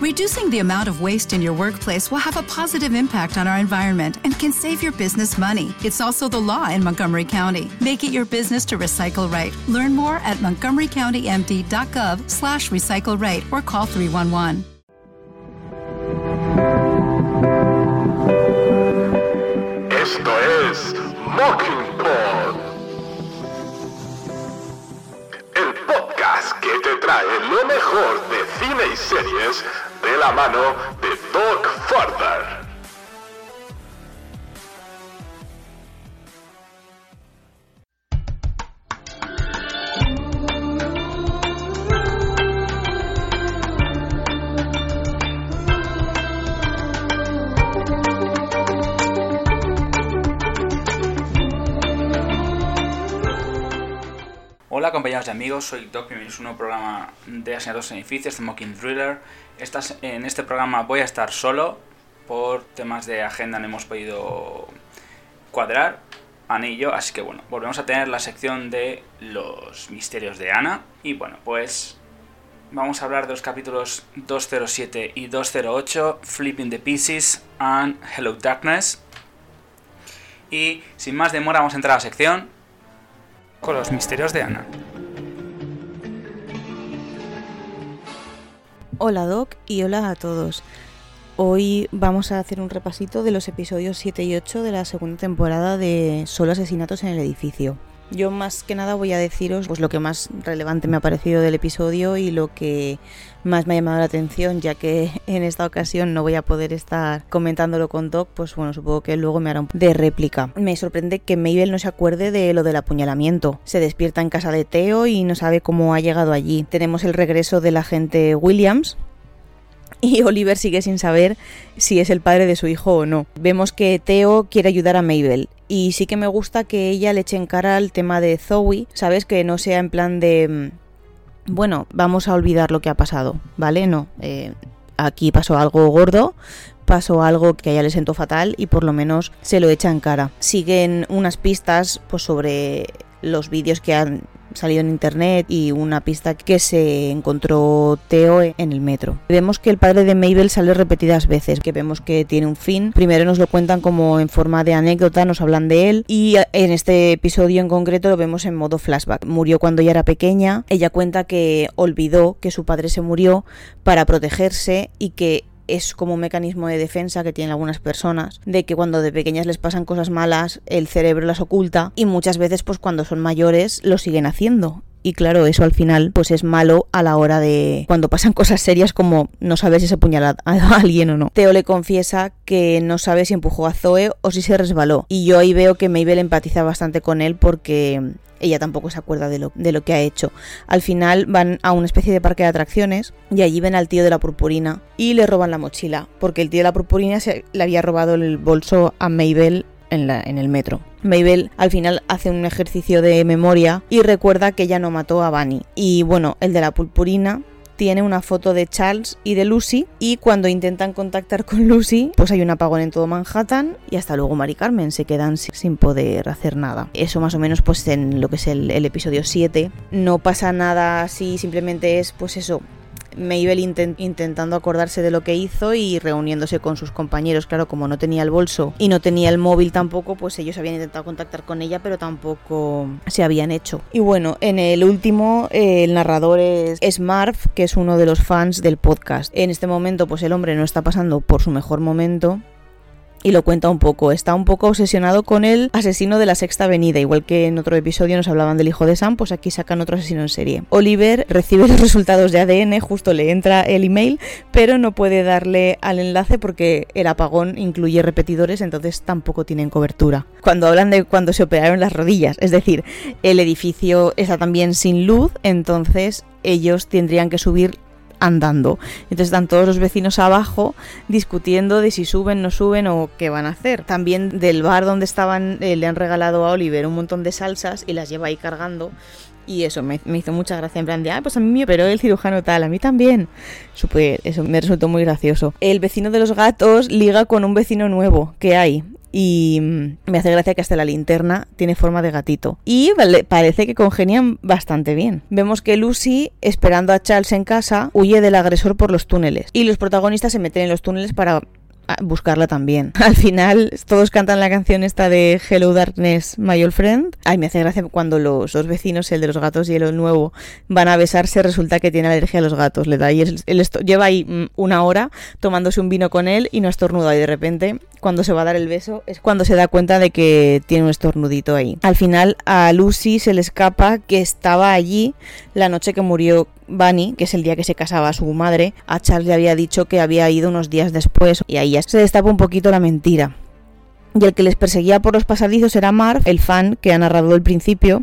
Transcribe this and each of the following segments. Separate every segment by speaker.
Speaker 1: Reducing the amount of waste in your workplace will have a positive impact on our environment and can save your business money. It's also the law in Montgomery County. Make it your business to recycle right. Learn more at montgomerycountymd.gov slash recycle right or call 311.
Speaker 2: Esto es Mockingbird. El podcast que te trae lo mejor de cine y series la mano de Doc Further.
Speaker 3: Hola compañeros y amigos, soy Doc, bienvenidos a un nuevo programa de Asesinatos en Edificios, de Mocking Thriller. Estas, en este programa voy a estar solo, por temas de agenda no hemos podido cuadrar, yo, así que bueno, volvemos a tener la sección de los misterios de Ana. Y bueno, pues vamos a hablar de los capítulos 207 y 208, Flipping the Pieces and Hello Darkness. Y sin más demora vamos a entrar a la sección con los misterios de Ana.
Speaker 4: Hola Doc y hola a todos. Hoy vamos a hacer un repasito de los episodios 7 y 8 de la segunda temporada de Solo asesinatos en el edificio. Yo más que nada voy a deciros pues lo que más relevante me ha parecido del episodio y lo que más me ha llamado la atención, ya que en esta ocasión no voy a poder estar comentándolo con Doc, pues bueno, supongo que luego me hará un de réplica. Me sorprende que Mabel no se acuerde de lo del apuñalamiento. Se despierta en casa de Theo y no sabe cómo ha llegado allí. Tenemos el regreso del agente Williams, y Oliver sigue sin saber si es el padre de su hijo o no. Vemos que Theo quiere ayudar a Mabel y sí que me gusta que ella le eche en cara el tema de Zoe, ¿sabes? Que no sea en plan de... mm, Bueno, vamos a olvidar lo que ha pasado, ¿vale? No, eh, aquí pasó algo gordo, pasó algo que a ella le sentó fatal y por lo menos se lo echa en cara. Siguen unas pistas pues sobre los vídeos que han salido en internet y una pista que se encontró Theo en el metro. Vemos que el padre de Mabel sale repetidas veces, que vemos que tiene un fin. Primero nos lo cuentan como en forma de anécdota, nos hablan de él y en este episodio en concreto lo vemos en modo flashback. Murió cuando ella era pequeña, ella cuenta que olvidó que su padre se murió para protegerse y que es como un mecanismo de defensa que tienen algunas personas, de que cuando de pequeñas les pasan cosas malas, el cerebro las oculta y muchas veces pues cuando son mayores lo siguen haciendo. Y claro, eso al final pues es malo a la hora de cuando pasan cosas serias como no saber si se apuñala a alguien o no. Theo le confiesa que no sabe si empujó a Zoe o si se resbaló. Y yo ahí veo que Mabel empatiza bastante con él porque ella tampoco se acuerda de lo, de lo que ha hecho. Al final van a una especie de parque de atracciones y allí ven al tío de la purpurina y le roban la mochila, porque el tío de la purpurina se, le había robado el bolso a Mabel en, la, en el metro. Mabel al final hace un ejercicio de memoria y recuerda que ella no mató a Bunny. Y bueno, el de la purpurina tiene una foto de Charles y de Lucy y cuando intentan contactar con Lucy pues hay un apagón en todo Manhattan y hasta luego Mari Carmen se quedan si- sin poder hacer nada. Eso más o menos pues en lo que es el, el episodio 7 no pasa nada así simplemente es pues eso Mabel inten- intentando acordarse de lo que hizo y reuniéndose con sus compañeros. Claro, como no tenía el bolso y no tenía el móvil tampoco, pues ellos habían intentado contactar con ella, pero tampoco se habían hecho. Y bueno, en el último, el narrador es, es Marv, que es uno de los fans del podcast. En este momento, pues el hombre no está pasando por su mejor momento y lo cuenta un poco. Está un poco obsesionado con el asesino de la sexta avenida, igual que en otro episodio nos hablaban del hijo de Sam, pues aquí sacan otro asesino en serie. Oliver recibe los resultados de ADN, justo le entra el email, pero no puede darle al enlace porque el apagón incluye repetidores, entonces tampoco tienen cobertura. Cuando hablan de cuando se operaron las rodillas, es decir, el edificio está también sin luz, entonces ellos tendrían que subir andando. Entonces están todos los vecinos abajo discutiendo de si suben, no suben o qué van a hacer. También del bar donde estaban eh, le han regalado a Oliver un montón de salsas y las lleva ahí cargando Y eso me, hizo mucha gracia, en plan de, ah, pues a mí me operó el cirujano tal, a mí también. Super, eso me resultó muy gracioso. El vecino de los gatos liga con un vecino nuevo que hay. Y mm, me hace gracia que hasta la linterna tiene forma de gatito. Y parece que congenian bastante bien. Vemos que Lucy, esperando a Charles en casa, huye del agresor por los túneles. Y los protagonistas se meten en los túneles para buscarla también. Al final todos cantan la canción esta de Hello Darkness, My Old Friend. Ay, me hace gracia cuando los dos vecinos, el de los gatos y el nuevo, van a besarse, resulta que tiene alergia a los gatos. Le da y lleva ahí mm, una hora tomándose un vino con él y no estornuda y de repente cuando se va a dar el beso es cuando se da cuenta de que tiene un estornudito ahí. Al final a Lucy se le escapa que estaba allí la noche que murió Bunny, que es el día que se casaba su madre. A Charles le había dicho que había ido unos días después y ahí ya se destapa un poquito la mentira. Y el que les perseguía por los pasadizos era Marv, el fan que ha narrado el principio,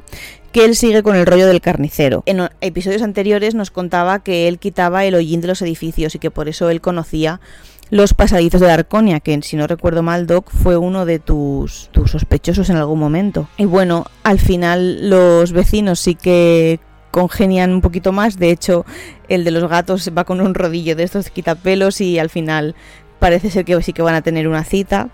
Speaker 4: que él sigue con el rollo del carnicero. En episodios anteriores nos contaba que él quitaba el hollín de los edificios y que por eso él conocía los pasadizos de Arconia, que si no recuerdo mal, Doc, fue uno de tus, tus sospechosos en algún momento. Y bueno, al final los vecinos sí que congenian un poquito más. De hecho, el de los gatos va con un rodillo de estos quitapelos y al final parece ser que sí que van a tener una cita.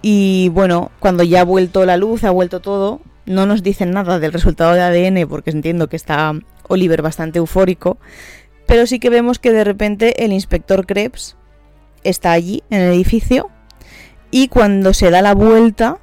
Speaker 4: Y bueno, cuando ya ha vuelto la luz, ha vuelto todo, no nos dicen nada del resultado de ADN porque entiendo que está Oliver bastante eufórico. Pero sí que vemos que de repente el inspector Krebs está allí en el edificio y cuando se da la vuelta,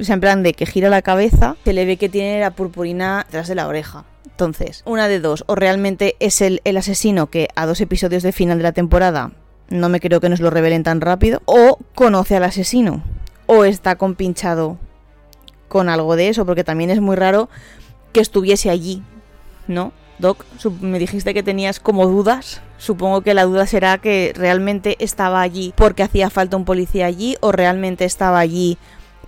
Speaker 4: o sea, en plan de que gira la cabeza, se le ve que tiene la purpurina detrás de la oreja. Entonces, una de dos, o realmente es el, el asesino que a dos episodios de final de la temporada no me creo que nos lo revelen tan rápido, o conoce al asesino, o está compinchado con algo de eso, porque también es muy raro que estuviese allí, ¿no? Doc, me dijiste que tenías como dudas. Supongo que la duda será que realmente estaba allí porque hacía falta un policía allí o realmente estaba allí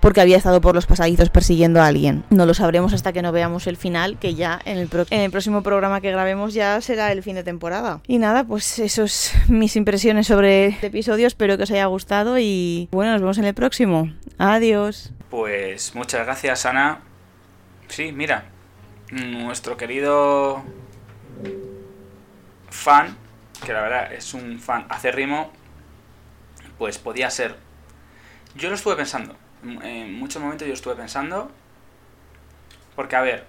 Speaker 4: porque había estado por los pasadizos persiguiendo a alguien. No lo sabremos hasta que no veamos el final, que ya en el, en el próximo programa que grabemos ya será el fin de temporada. Y nada, pues esos mis impresiones sobre este episodio. Espero que os haya gustado y bueno, nos vemos en el próximo. Adiós.
Speaker 3: Pues muchas gracias, Ana. Sí, mira, nuestro querido fan, que la verdad es un fan acérrimo, pues podía ser. Yo lo estuve pensando en muchos momentos yo estuve pensando, porque a ver,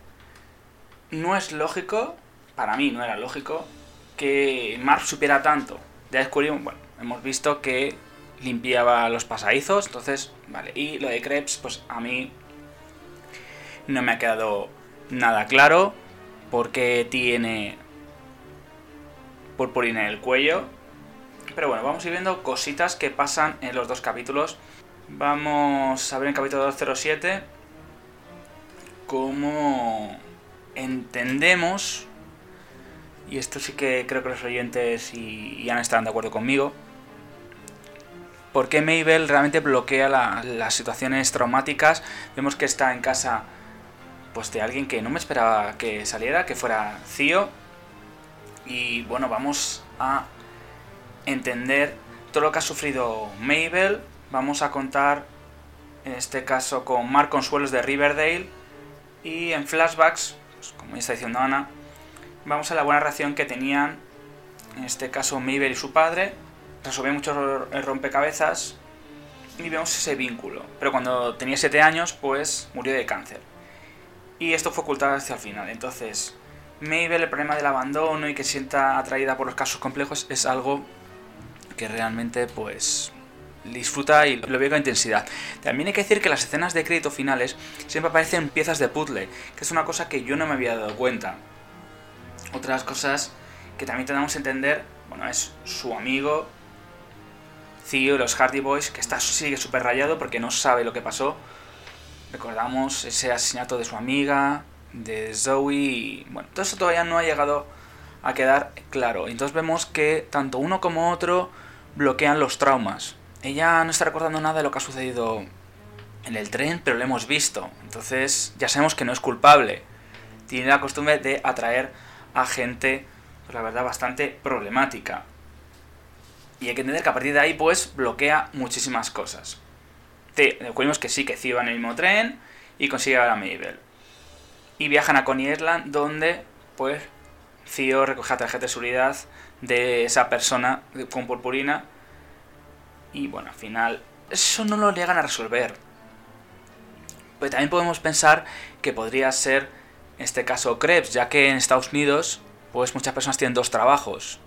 Speaker 3: no es lógico, para mí no era lógico, que Mark supiera tanto. Ya descubrimos, bueno, hemos visto que limpiaba los pasadizos, entonces, vale. Y lo de Krebs, pues a mí no me ha quedado nada claro, porque tiene purpurina en el cuello. Pero bueno, vamos a ir viendo cositas que pasan en los dos capítulos Vamos a ver en capítulo 207 cómo entendemos, y esto sí que creo que los oyentes y, han estado de acuerdo conmigo, por qué Mabel realmente bloquea las situaciones traumáticas. Vemos que está en casa pues de alguien que no me esperaba que saliera, que fuera Cío. Y bueno, vamos a entender todo lo que ha sufrido Mabel vamos a contar en este caso con Mark Consuelos de Riverdale y en flashbacks, pues, como ya está diciendo Ana, vamos a la buena reacción que tenían en este caso Mabel y su padre, resolvió muchos rompecabezas y vemos ese vínculo. Pero cuando tenía 7 años, pues murió de cáncer. Y esto fue ocultado hasta el final. Entonces, Mabel, el problema del abandono y que sienta atraída por los casos complejos es algo que realmente pues disfruta y lo veo con intensidad. También hay que decir que las escenas de crédito finales siempre aparecen piezas de puzzle, que es una cosa que yo no me había dado cuenta. Otras cosas que también tenemos que entender, bueno, es su amigo, Theo los Hardy Boys, que está, sigue súper rayado porque no sabe lo que pasó. Recordamos ese asesinato de su amiga, de Zoe, y bueno, todo eso todavía no ha llegado a quedar claro. Entonces vemos que tanto uno como otro bloquean los traumas. Ella no está recordando nada de lo que ha sucedido en el tren, pero lo hemos visto. Entonces ya sabemos que no es culpable. Tiene la costumbre de atraer a gente, pues la verdad, bastante problemática. Y hay que entender que a partir de ahí, pues, bloquea muchísimas cosas. Descubrimos que sí, que sí va en el mismo tren y consigue ver a Mabel. y viajan a Coney Island donde pues Cío recoge la tarjeta de seguridad de esa persona con purpurina y bueno, al final eso no lo llegan a resolver. Pero también podemos pensar que podría ser este caso Krebs, ya que en Estados Unidos pues muchas personas tienen dos trabajos.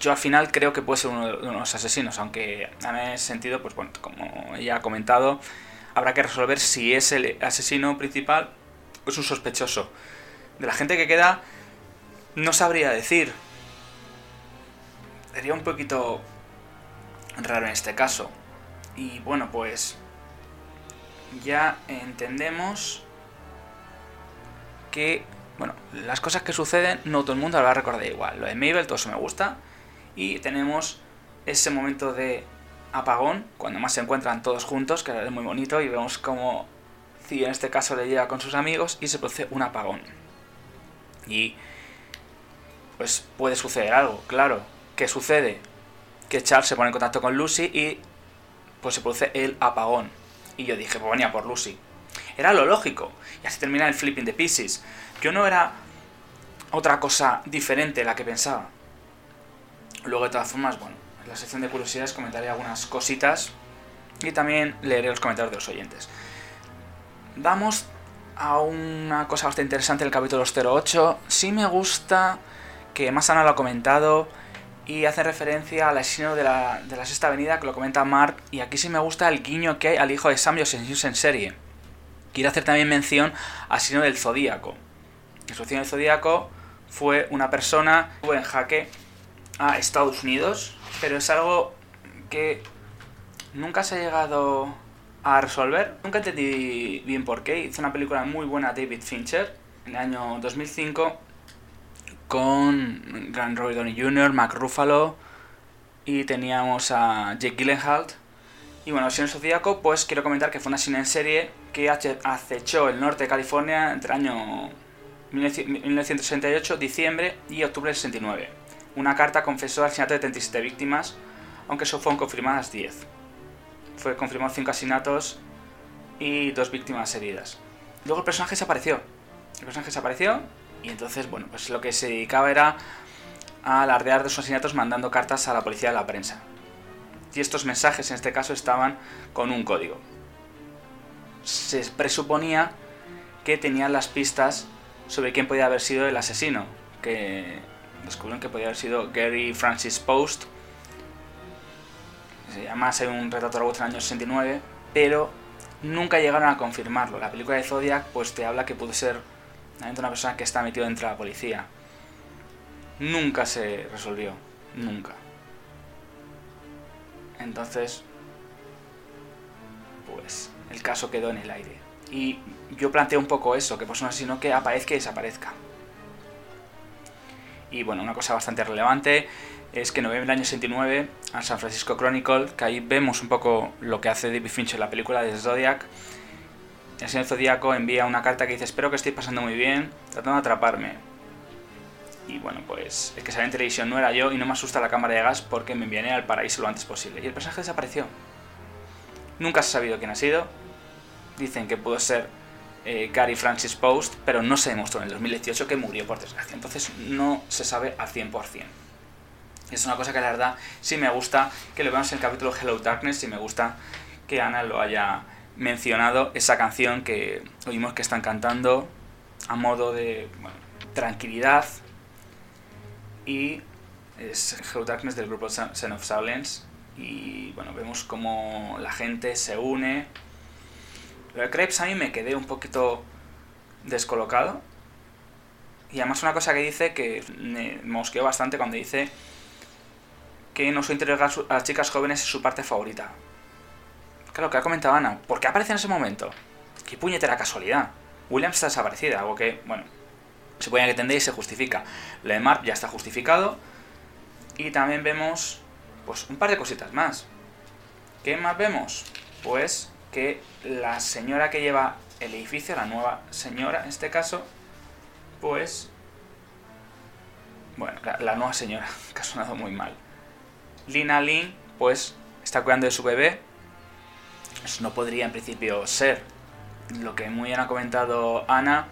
Speaker 3: Yo al final creo que puede ser uno de los asesinos, aunque en ese sentido, pues bueno, como ya ha comentado, habrá que resolver si es el asesino principal o es un sospechoso. De la gente que queda, no sabría decir. Sería un poquito raro en este caso. Y bueno, pues ya entendemos que, bueno, las cosas que suceden no todo el mundo lo va a recordar igual. Lo de Mabel, todo eso me gusta. Y tenemos ese momento de apagón, cuando más se encuentran todos juntos, que es muy bonito, y vemos como Cio en este caso le llega con sus amigos y se produce un apagón. Y pues puede suceder algo, claro. ¿Qué sucede? Que Charles se pone en contacto con Lucy y pues se produce el apagón. Y yo dije, pues venía por Lucy. Era lo lógico. Y así termina el flipping de Pieces. Yo no era otra cosa diferente la que pensaba. Luego, de todas formas, bueno, en la sección de curiosidades comentaré algunas cositas y también leeré los comentarios de los oyentes. Vamos a una cosa bastante interesante del capítulo 08. Sí me gusta que Masana lo ha comentado y hace referencia al asesino de la, de la sexta avenida que lo comenta Mark y aquí sí me gusta el guiño que hay al hijo de Sam asesinos en serie. Quiero hacer también mención al asesino del Zodíaco. El asesino del Zodíaco fue una persona que fue en jaque a Estados Unidos, pero es algo que nunca se ha llegado a resolver. Nunca entendí bien por qué. Hizo una película muy buena David Fincher en el año 2005 con Grant Roy Downey Jr., Mark Ruffalo y teníamos a Jake Gyllenhaal. Y bueno, el Zodíaco, pues quiero comentar que fue una cine en serie que acechó el norte de California entre el año 1968, diciembre y octubre del 69. Una carta confesó el asesinato de 37 víctimas, aunque solo fueron confirmadas 10. Fue confirmado 5 asesinatos y 2 víctimas heridas. Luego el personaje desapareció. El personaje desapareció y entonces, bueno, pues lo que se dedicaba era a alardear de sus asesinatos mandando cartas a la policía y a la prensa. Y estos mensajes en este caso estaban con un código. Se presuponía que tenían las pistas sobre quién podía haber sido el asesino, que descubrieron que podía haber sido Gary Francis Post. Además hay un retrato voz en el año 69, pero nunca llegaron a confirmarlo. La película de Zodiac pues te habla que pudo ser una persona que está metido dentro de la policía. Nunca se resolvió, nunca. Entonces, pues el caso quedó en el aire. Y yo planteo un poco eso, que pues no sino que aparezca y desaparezca. Y bueno, una cosa bastante relevante es que en noviembre del año 69, al San Francisco Chronicle, que ahí vemos un poco lo que hace David Fincher en la película de Zodiac, el señor Zodíaco envía una carta que dice espero que estéis pasando muy bien, tratando de atraparme. Y bueno, pues el que sale en televisión no era yo y no me asusta la cámara de gas porque me enviaré al paraíso lo antes posible. Y el personaje desapareció. Nunca se ha sabido quién ha sido. Dicen que pudo ser eh, Gary Francis Post, pero no se demostró en el 2018 que murió por desgracia. Entonces no se sabe al 100%. Es una cosa que la verdad sí me gusta que lo veamos en el capítulo Hello Darkness y me gusta que Ana lo haya mencionado esa canción que oímos que están cantando a modo de tranquilidad y es Hello Darkness del grupo Son of Silence y bueno, vemos como la gente se une. Lo de Krebs a mí me quedé un poquito descolocado y además una cosa que dice que me mosqueó bastante cuando dice que no suele a chicas jóvenes es su parte favorita. Claro, que ha comentado Ana. ¿Por qué aparece en ese momento? Qué puñetera casualidad. Williams está desaparecida, algo que, bueno, puede entender y se justifica. Lo de Mark ya está justificado. Y también vemos, pues, un par de cositas más. ¿Qué más vemos? Pues que la señora que lleva el edificio, la nueva señora en este caso, pues... Bueno, la nueva señora, que ha sonado muy mal. Lina Lin, pues, está cuidando de su bebé, no podría en principio ser lo que muy bien ha comentado Ana,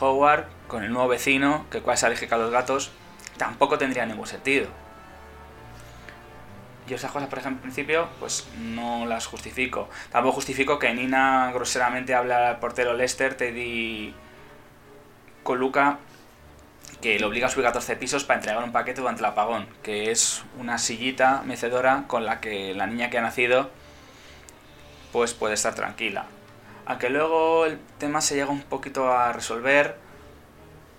Speaker 3: Howard con el nuevo vecino, que cual es alérgico a los gatos, tampoco tendría ningún sentido. Yo esas cosas, por ejemplo, en principio, pues no las justifico. Tampoco justifico que Nina groseramente habla al portero Lester, Teddy Coluca, que le obliga a subir 14 pisos para entregar un paquete durante el apagón, que es una sillita mecedora con la que la niña que ha nacido pues puede estar tranquila. Aunque luego el tema se llega un poquito a resolver,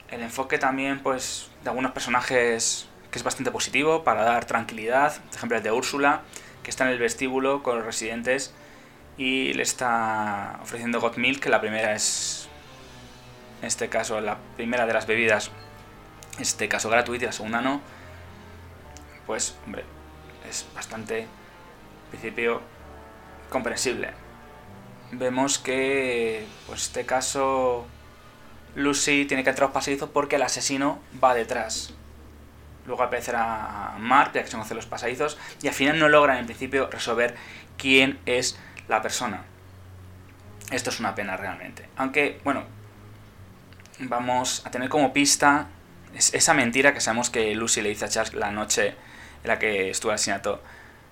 Speaker 3: el enfoque también pues de algunos personajes que es bastante positivo para dar tranquilidad, por ejemplo el de Úrsula, que está en el vestíbulo con los residentes y le está ofreciendo got milk, que la primera es, en este caso, la primera de las bebidas, en este caso gratuita y la segunda no, pues hombre, es bastante, en principio, comprensible. Vemos que, pues este caso, Lucy tiene que entrar a los pasadizos porque el asesino va detrás. Luego aparecerá Mark, ya que se conocen los pasadizos, y al final no logran en principio resolver quién es la persona. Esto es una pena realmente. Aunque, bueno, vamos a tener como pista esa mentira que sabemos que Lucy le dice a Charles la noche en la que estuvo el asesinato,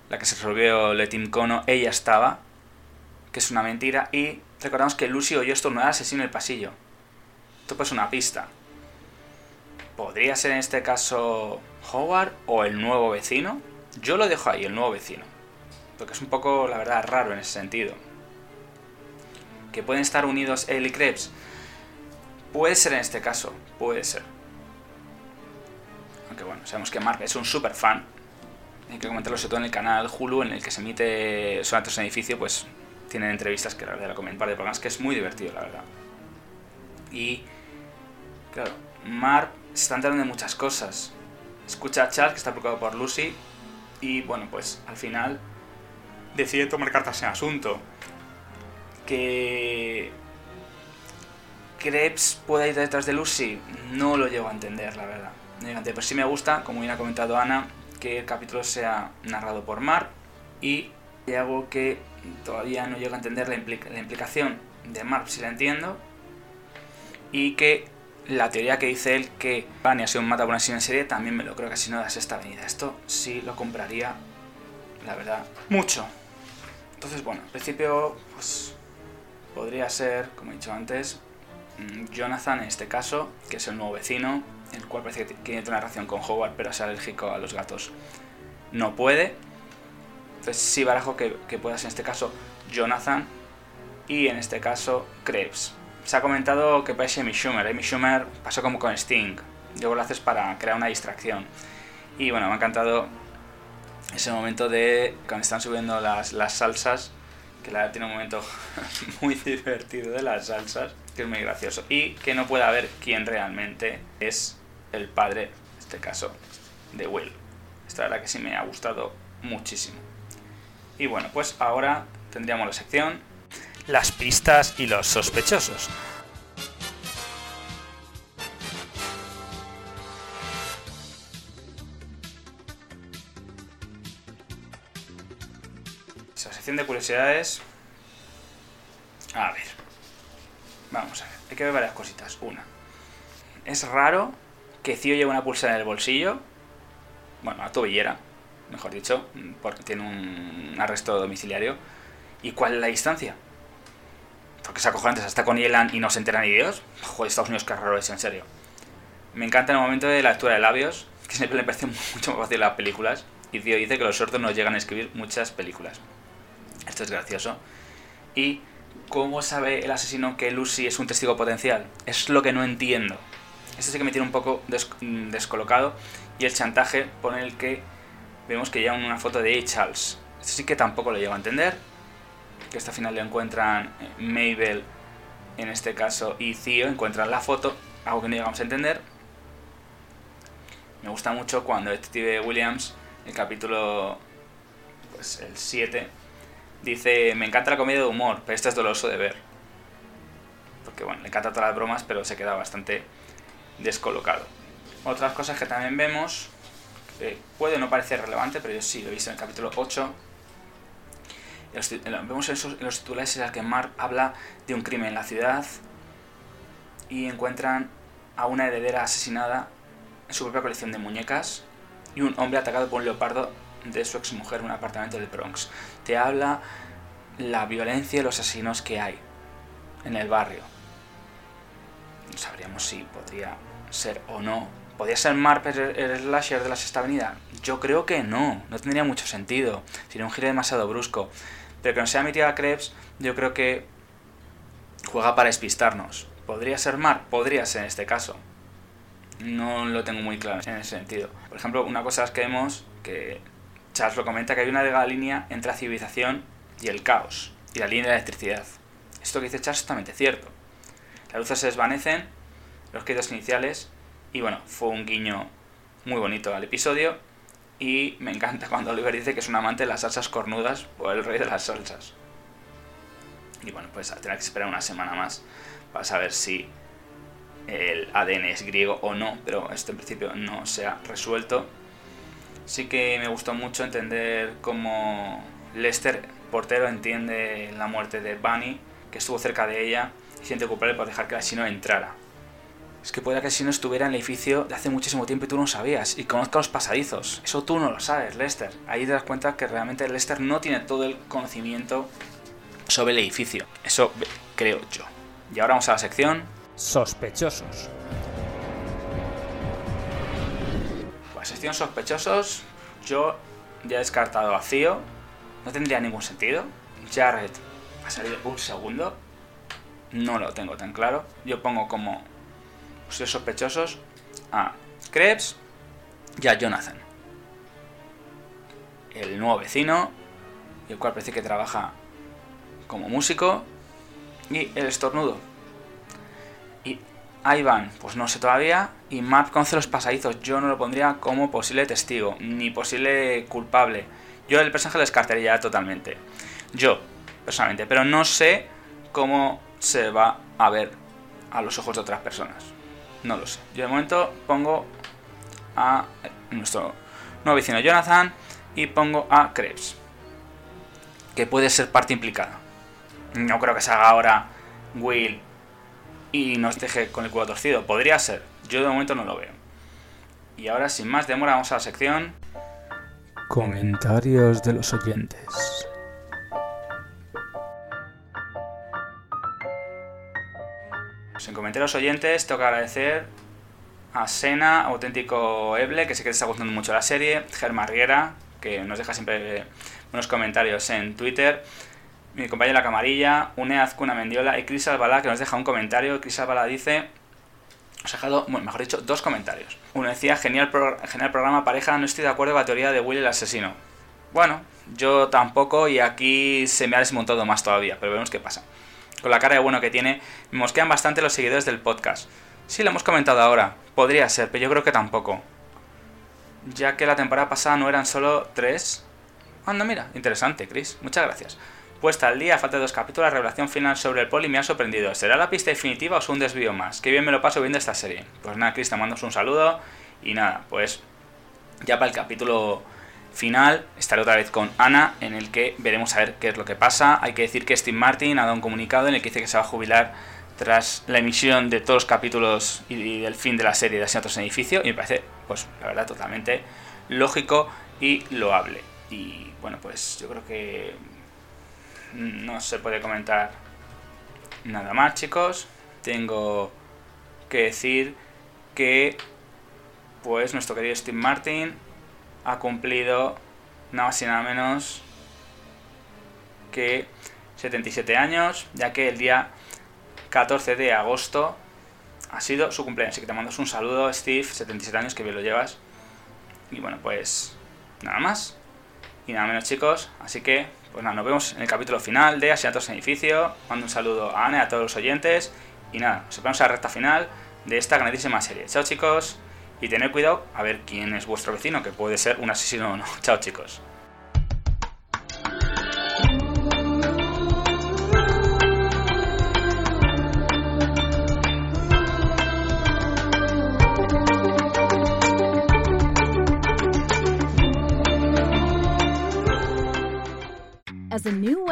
Speaker 3: la que se resolvió Letim Kono, ella estaba, que es una mentira, y recordamos que Lucy oyó esto no era asesino en el pasillo. Esto pues es una pista. Podría ser en este caso Howard o el nuevo vecino. Yo lo dejo ahí, el nuevo vecino. Porque es un poco, la verdad, raro en ese sentido. Que pueden estar unidos él y Krebs. Puede ser en este caso, puede ser. Aunque bueno, sabemos que Mark es un super fan. Hay que comentarlo sobre todo en el canal Hulu, en el que se emite Sonatos en Edificio, pues tienen entrevistas que la verdad un par de programas, que es muy divertido, la verdad. Y, claro, Mark se está enterando de muchas cosas. Escucha a Charles, que está preocupado por Lucy, y bueno, pues al final decide tomar cartas en asunto. Que Krebs pueda ir detrás de Lucy, no lo llego a entender, la verdad. Pero sí me gusta, como bien ha comentado Ana, que el capítulo sea narrado por Mark y algo que todavía no llego a entender la, implicación de Mark, si la entiendo, y que la teoría que dice él que Bunny ha sido un mata en serie, también me lo creo que si no das esta avenida. Esto sí lo compraría, la verdad, mucho. Entonces, bueno, al principio, pues podría ser, como he dicho antes, mm, Jonathan en este caso, que es el nuevo vecino, el cual parece que tiene una relación con Howard, pero es alérgico a los gatos. No puede. Entonces sí barajo que, que pueda ser en este caso Jonathan y en este caso Krebs se ha comentado que parece Amy Schumer. Amy Schumer pasó como con Sting. Luego lo haces para crear una distracción. Y bueno, me ha encantado ese momento de cuando están subiendo las, las salsas, que la tiene un momento muy divertido de las salsas, que es muy gracioso. Y que no puede haber quién realmente es el padre, en este caso, de Will. Esta verdad que sí me ha gustado muchísimo. Y bueno, pues ahora tendríamos la sección las pistas y los sospechosos. Esa sección de curiosidades. A ver. Vamos a ver. Hay que ver varias cositas. Una. Es raro que Cío lleve una pulsera en el bolsillo. Bueno, a tobillera, mejor dicho, porque tiene un arresto domiciliario. ¿Y cuál es la distancia? Porque es acojonante, hasta con Yelan y no se enteran ni Dios. Joder, Estados Unidos, qué raro es, en serio. Me encanta el momento de la lectura de labios, que siempre le parece mucho más fácil las películas. Y Tío dice que los sordos no llegan a escribir muchas películas. Esto es gracioso. Y ¿cómo sabe el asesino que Lucy es un testigo potencial? Es lo que no entiendo. Esto sí que me tiene un poco mm, descolocado. Y el chantaje pone el que vemos que llevan una foto de A. Charles. Esto sí que tampoco lo llego a entender que esta final le encuentran eh, Mabel, en este caso, y Theo, encuentran la foto, algo que no llegamos a entender. Me gusta mucho cuando Detective Williams, el capítulo, pues el 7, dice, me encanta la comedia de humor, pero esto es doloroso de ver. Porque bueno, le encanta todas las bromas, pero se queda bastante descolocado. Otras cosas que también vemos, puede no parecer relevante, pero yo sí lo he visto en el capítulo 8, Vemos en, los titulares en los que Mark habla de un crimen en la ciudad y encuentran a una heredera asesinada en su propia colección de muñecas y un hombre atacado por un leopardo de su exmujer en un apartamento del Bronx. Te habla la violencia y los asesinos que hay en el barrio. No sabríamos si podría ser o no. ¿Podría ser Marp el, slasher de la sexta avenida? Yo creo que no, no tendría mucho sentido. Sería un giro demasiado brusco. Pero que no sea mi tía Krebs, yo creo que juega para despistarnos. ¿Podría ser Marp? Podría ser en este caso. No lo tengo muy claro en ese sentido. Por ejemplo, una cosa es que vemos que Charles lo comenta que hay una delgada línea entre la civilización y el caos, y la línea de la electricidad. Esto que dice Charles es totalmente cierto. Las luces se desvanecen, los créditos iniciales, y bueno, fue un guiño muy bonito al episodio, y me encanta cuando Oliver dice que es un amante de las salsas cornudas o el rey de las salsas. Y bueno, pues tendrá que esperar una semana más para saber si el ADN es griego o no, pero esto en principio no se ha resuelto. Sí que me gustó mucho entender cómo Lester, portero, entiende la muerte de Bunny, que estuvo cerca de ella, y siente culpable por dejar que el asesino entrara. Es que puede que el asesino estuviera en el edificio de hace muchísimo tiempo y tú no sabías, y conozca los pasadizos. Eso tú no lo sabes, Lester. Ahí te das cuenta que realmente Lester no tiene todo el conocimiento sobre el edificio. Eso creo yo. Y ahora vamos a la sección
Speaker 5: Sospechosos.
Speaker 3: Sección sospechosos, yo ya he descartado a Cío, no tendría ningún sentido. Jared ha salido un segundo, no lo tengo tan claro. Yo pongo como sospechosos a Krebs y a Jonathan, el nuevo vecino, el cual parece que trabaja como músico, y el estornudo, Ivan, pues no sé todavía. Y Map conoce los pasadizos. Yo no lo pondría como posible testigo, ni posible culpable. Yo el personaje lo descartaría totalmente. Yo, personalmente. Pero no sé cómo se va a ver a los ojos de otras personas. No lo sé. Yo de momento pongo a nuestro nuevo vecino Jonathan y pongo a Krebs. Que puede ser parte implicada. No creo que se haga ahora Will y nos deje con el culo torcido. Podría ser, yo de momento no lo veo. Y ahora, sin más demora, vamos a la sección...
Speaker 5: Comentarios de los oyentes.
Speaker 3: Pues en comentarios oyentes tengo que agradecer a Sena, auténtico Eble, que sé que te está gustando mucho la serie, Germán Riera, que nos deja siempre unos comentarios en Twitter, mi compañera Camarilla, Une Azcuna Mendiola y Cris Albalá que nos deja un comentario. Cris Albalá dice, os ha dejado, bueno, mejor dicho, dos comentarios. Uno decía, genial, genial programa pareja, no estoy de acuerdo con la teoría de Will el asesino. Bueno, yo tampoco y aquí se me ha desmontado más todavía, pero vemos qué pasa. Con la cara de bueno que tiene, me mosquean bastante los seguidores del podcast. Sí, lo hemos comentado ahora, podría ser, pero yo creo que tampoco. Ya que la temporada pasada no eran solo tres. Anda, mira, interesante, Chris, muchas gracias. Puesta al día, falta dos capítulos, la revelación final sobre el poli me ha sorprendido. ¿Será la pista definitiva o es un desvío más? Qué bien me lo paso viendo esta serie. Pues nada, Chris, te mando un saludo. Y nada, pues ya para el capítulo final estaré otra vez con Ana, en el que veremos a ver qué es lo que pasa. Hay que decir que Steve Martin ha dado un comunicado en el que dice que se va a jubilar tras la emisión de todos los capítulos y del fin de la serie de Asesinatos en Edificio. Y me parece, pues la verdad, totalmente lógico y loable. Y bueno, pues yo creo que no se puede comentar nada más, chicos. Tengo que decir que pues nuestro querido Steve Martin ha cumplido nada más y nada menos que 77 años, ya que el día 14 de agosto ha sido su cumpleaños. Así que te mando un saludo, Steve, 77 años, que bien lo llevas. Y bueno, pues nada más y nada menos, chicos. Así que pues nada, nos vemos en el capítulo final de Asiatos en Edificio. Mando un saludo a Ana y a todos los oyentes. Y nada, nos vemos a la recta final de esta grandísima serie. Chao chicos. Y tened cuidado a ver quién es vuestro vecino, que puede ser un asesino o no. Chao chicos.